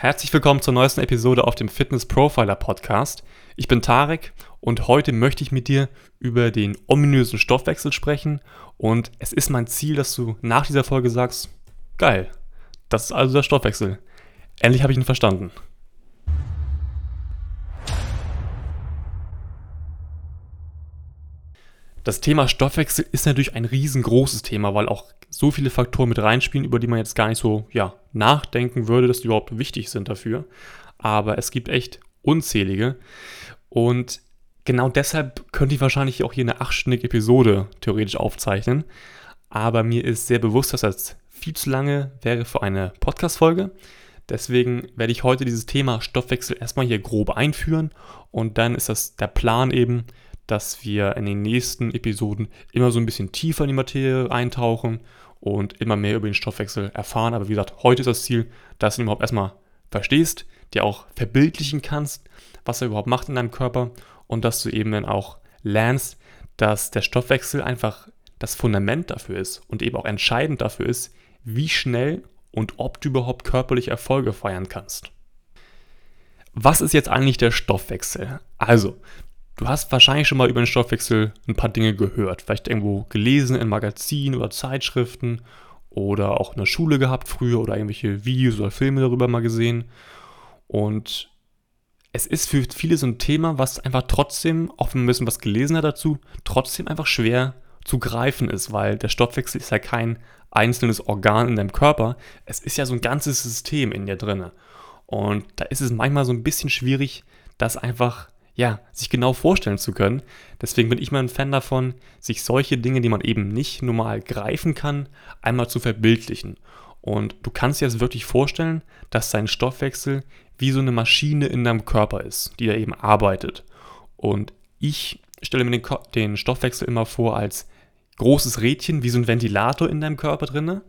Herzlich willkommen zur neuesten Episode auf dem Fitness Profiler Podcast. Ich bin Tarek und heute möchte ich mit dir über den ominösen Stoffwechsel sprechen und es ist mein Ziel, dass du nach dieser Folge sagst, geil, das ist also der Stoffwechsel. Endlich habe ich ihn verstanden. Das Thema Stoffwechsel ist natürlich ein riesengroßes Thema, weil auch so viele Faktoren mit reinspielen, über die man jetzt gar nicht so ja, nachdenken würde, dass die überhaupt wichtig sind dafür. Aber es gibt echt unzählige. Und genau deshalb könnte ich wahrscheinlich auch hier eine achtstündige Episode theoretisch aufzeichnen. Aber mir ist sehr bewusst, dass das viel zu lange wäre für eine Podcast-Folge. Deswegen werde ich heute dieses Thema Stoffwechsel erstmal hier grob einführen und dann ist das der Plan eben, dass wir in den nächsten Episoden immer so ein bisschen tiefer in die Materie eintauchen und immer mehr über den Stoffwechsel erfahren. Aber wie gesagt, heute ist das Ziel, dass du ihn überhaupt erstmal verstehst, dir auch verbildlichen kannst, was er überhaupt macht in deinem Körper und dass du eben dann auch lernst, dass der Stoffwechsel einfach das Fundament dafür ist und eben auch entscheidend dafür ist, wie schnell und ob du überhaupt körperliche Erfolge feiern kannst. Was ist jetzt eigentlich der Stoffwechsel? Also, Du hast wahrscheinlich schon mal über den Stoffwechsel ein paar Dinge gehört. Vielleicht irgendwo gelesen in Magazinen oder Zeitschriften oder auch in der Schule gehabt früher oder irgendwelche Videos oder Filme darüber mal gesehen. Und es ist für viele so ein Thema, was einfach trotzdem, auch wenn man ein bisschen was gelesen hat dazu, trotzdem einfach schwer zu greifen ist, weil der Stoffwechsel ist ja kein einzelnes Organ in deinem Körper. Es ist ja so ein ganzes System in dir drin. Und da ist es manchmal so ein bisschen schwierig, das einfach ja, sich genau vorstellen zu können. Deswegen bin ich mal ein Fan davon, sich solche Dinge, die man eben nicht normal greifen kann, einmal zu verbildlichen. Und du kannst dir jetzt wirklich vorstellen, dass dein Stoffwechsel wie so eine Maschine in deinem Körper ist, die da eben arbeitet. Und ich stelle mir den, den Stoffwechsel immer vor als großes Rädchen, wie so ein Ventilator in deinem Körper drinne.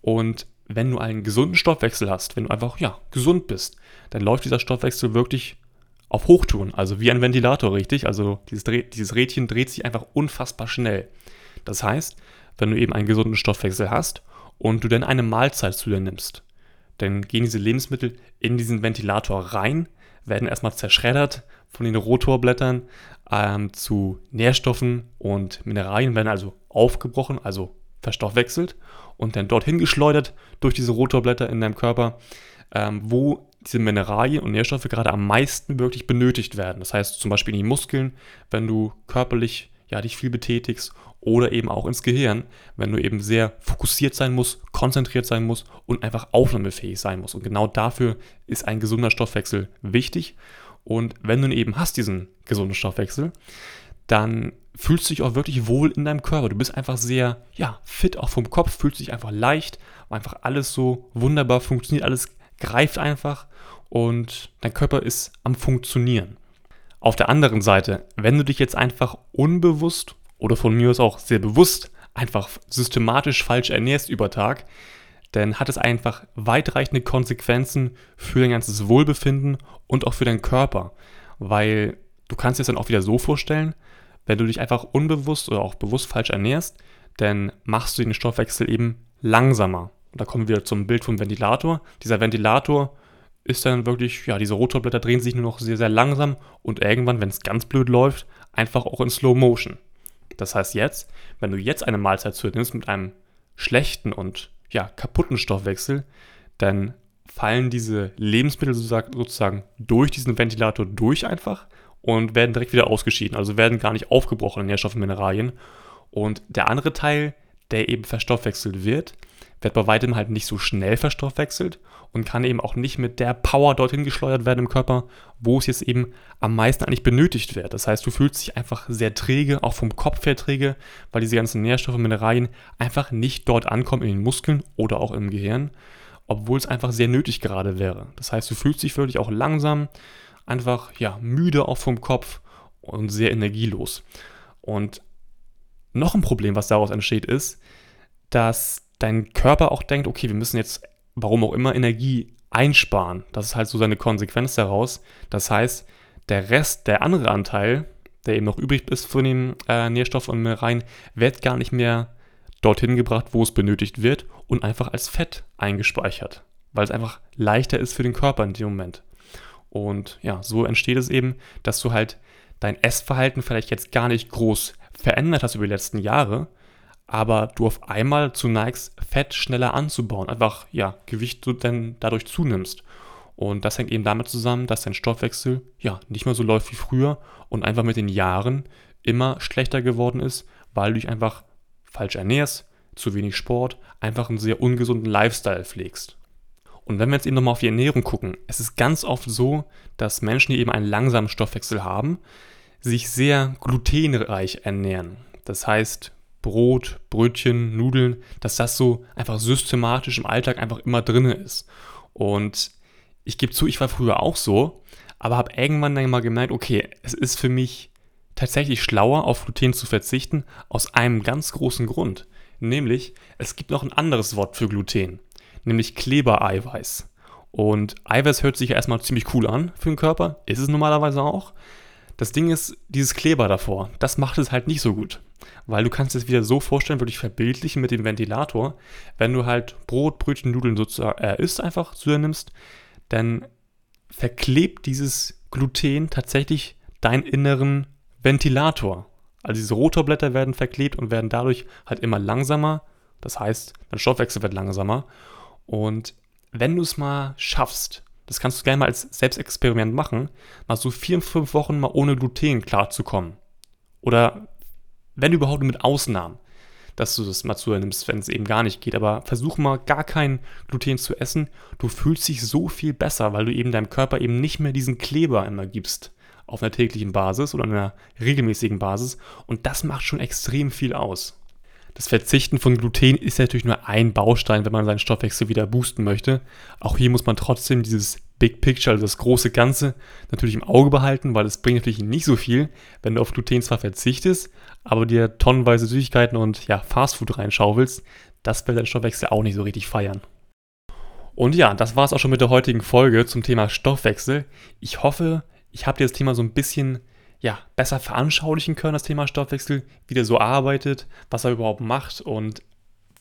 Und wenn du einen gesunden Stoffwechsel hast, wenn du einfach ja gesund bist, dann läuft dieser Stoffwechsel wirklich auf Hochtouren, also wie ein Ventilator, richtig? Also dieses, dieses Rädchen dreht sich einfach unfassbar schnell. Das heißt, wenn du eben einen gesunden Stoffwechsel hast und du dann eine Mahlzeit zu dir nimmst, dann gehen diese Lebensmittel in diesen Ventilator rein, werden erstmal zerschreddert von den Rotorblättern ähm, zu Nährstoffen und Mineralien, werden also aufgebrochen, also verstoffwechselt und dann dorthin geschleudert durch diese Rotorblätter in deinem Körper, ähm, wo diese Mineralien und Nährstoffe gerade am meisten wirklich benötigt werden. Das heißt zum Beispiel in die Muskeln, wenn du körperlich ja, dich viel betätigst oder eben auch ins Gehirn, wenn du eben sehr fokussiert sein musst, konzentriert sein musst und einfach aufnahmefähig sein musst. Und genau dafür ist ein gesunder Stoffwechsel wichtig. Und wenn du eben hast diesen gesunden Stoffwechsel, dann fühlst du dich auch wirklich wohl in deinem Körper. Du bist einfach sehr, ja, fit, auch vom Kopf, fühlst dich einfach leicht, einfach alles so wunderbar funktioniert, alles greift einfach und dein Körper ist am Funktionieren. Auf der anderen Seite, wenn du dich jetzt einfach unbewusst oder von mir aus auch sehr bewusst einfach systematisch falsch ernährst über Tag, dann hat es einfach weitreichende Konsequenzen für dein ganzes Wohlbefinden und auch für deinen Körper. Weil du kannst dir das dann auch wieder so vorstellen, wenn du dich einfach unbewusst oder auch bewusst falsch ernährst, dann machst du den Stoffwechsel eben langsamer. Und da kommen wir zum Bild vom Ventilator. Dieser Ventilator ist dann wirklich, ja, diese Rotorblätter drehen sich nur noch sehr, sehr langsam und irgendwann, wenn es ganz blöd läuft, einfach auch in Slow Motion. Das heißt jetzt, wenn du jetzt eine Mahlzeit zu dir nimmst mit einem schlechten und ja, kaputten Stoffwechsel, dann fallen diese Lebensmittel sozusagen durch diesen Ventilator durch einfach und werden direkt wieder ausgeschieden. Also werden gar nicht aufgebrochen in Nährstoffe Mineralien. Und der andere Teil, der eben verstoffwechselt wird, wird bei weitem halt nicht so schnell verstoffwechselt und kann eben auch nicht mit der Power dorthin geschleudert werden im Körper, wo es jetzt eben am meisten eigentlich benötigt wird. Das heißt, du fühlst dich einfach sehr träge, auch vom Kopf her träge, weil diese ganzen Nährstoffe Mineralien einfach nicht dort ankommen in den Muskeln oder auch im Gehirn, obwohl es einfach sehr nötig gerade wäre. Das heißt, du fühlst dich wirklich auch langsam, einfach ja müde auch vom Kopf und sehr energielos. Und noch ein Problem, was daraus entsteht, ist, dass dein Körper auch denkt, okay, wir müssen jetzt, warum auch immer, Energie einsparen. Das ist halt so seine Konsequenz daraus. Das heißt, der Rest, der andere Anteil, der eben noch übrig ist von den äh, Nährstoffen und Mineralien, wird gar nicht mehr dorthin gebracht, wo es benötigt wird und einfach als Fett eingespeichert. weil es einfach leichter ist für den Körper in dem Moment. Und ja, so entsteht es eben, dass du halt dein Essverhalten vielleicht jetzt gar nicht groß verändert hast über die letzten Jahre, aber du auf einmal zu neigst, Fett schneller anzubauen, einfach ja, Gewicht du dann dadurch zunimmst. Und das hängt eben damit zusammen, dass dein Stoffwechsel ja nicht mehr so läuft wie früher und einfach mit den Jahren immer schlechter geworden ist, weil du dich einfach falsch ernährst, zu wenig Sport, einfach einen sehr ungesunden Lifestyle pflegst. Und wenn wir jetzt eben nochmal auf die Ernährung gucken, es ist ganz oft so, dass Menschen, die eben einen langsamen Stoffwechsel haben, sich sehr glutenreich ernähren. Das heißt, Brot, Brötchen, Nudeln, dass das so einfach systematisch im Alltag einfach immer drin ist. Und ich gebe zu, ich war früher auch so, aber habe irgendwann dann mal gemerkt, okay, es ist für mich tatsächlich schlauer, auf Gluten zu verzichten, aus einem ganz großen Grund. Nämlich, es gibt noch ein anderes Wort für Gluten, nämlich Klebereiweiß. Und Eiweiß hört sich ja erstmal ziemlich cool an für den Körper, ist es normalerweise auch. Das Ding ist, dieses Kleber davor, das macht es halt nicht so gut. Weil du kannst es wieder so vorstellen, würde ich verbildlichen mit dem Ventilator, wenn du halt Brot, Brötchen, Nudeln sozusagen äh, isst, einfach zu dir nimmst, dann verklebt dieses Gluten tatsächlich deinen inneren Ventilator. Also diese Rotorblätter werden verklebt und werden dadurch halt immer langsamer. Das heißt, dein Stoffwechsel wird langsamer. Und wenn du es mal schaffst, das kannst du gerne mal als Selbstexperiment machen, mal so vier, fünf Wochen mal ohne Gluten klarzukommen. Oder wenn überhaupt mit Ausnahmen, dass du das mal zu nimmst, wenn es eben gar nicht geht. Aber versuch mal gar kein Gluten zu essen. Du fühlst dich so viel besser, weil du eben deinem Körper eben nicht mehr diesen Kleber immer gibst auf einer täglichen Basis oder einer regelmäßigen Basis und das macht schon extrem viel aus. Das Verzichten von Gluten ist natürlich nur ein Baustein, wenn man seinen Stoffwechsel wieder boosten möchte. Auch hier muss man trotzdem dieses Big Picture, also das große Ganze, natürlich im Auge behalten, weil es bringt natürlich nicht so viel, wenn du auf Gluten zwar verzichtest, aber dir tonnenweise Süßigkeiten und ja, Fastfood reinschaufelst, das wird dein Stoffwechsel auch nicht so richtig feiern. Und ja, das war es auch schon mit der heutigen Folge zum Thema Stoffwechsel. Ich hoffe, ich habe dir das Thema so ein bisschen ja, besser veranschaulichen können, das Thema Stoffwechsel, wie der so arbeitet, was er überhaupt macht und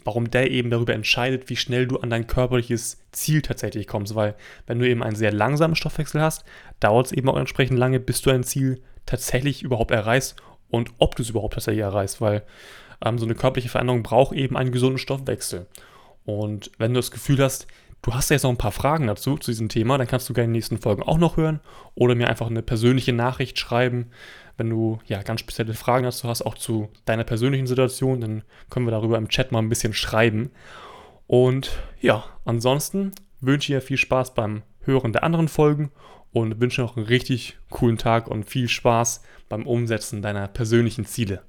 warum der eben darüber entscheidet, wie schnell du an dein körperliches Ziel tatsächlich kommst. Weil wenn du eben einen sehr langsamen Stoffwechsel hast, dauert es eben auch entsprechend lange, bis du ein Ziel tatsächlich überhaupt erreichst und ob du es überhaupt tatsächlich erreichst, weil ähm, so eine körperliche Veränderung braucht eben einen gesunden Stoffwechsel. Und wenn du das Gefühl hast, Du hast ja jetzt noch ein paar Fragen dazu, zu diesem Thema, dann kannst du gerne in den nächsten Folgen auch noch hören oder mir einfach eine persönliche Nachricht schreiben. Wenn du ja ganz spezielle Fragen dazu hast, auch zu deiner persönlichen Situation, dann können wir darüber im Chat mal ein bisschen schreiben. Und ja, ansonsten wünsche ich dir viel Spaß beim Hören der anderen Folgen und wünsche noch einen richtig coolen Tag und viel Spaß beim Umsetzen deiner persönlichen Ziele.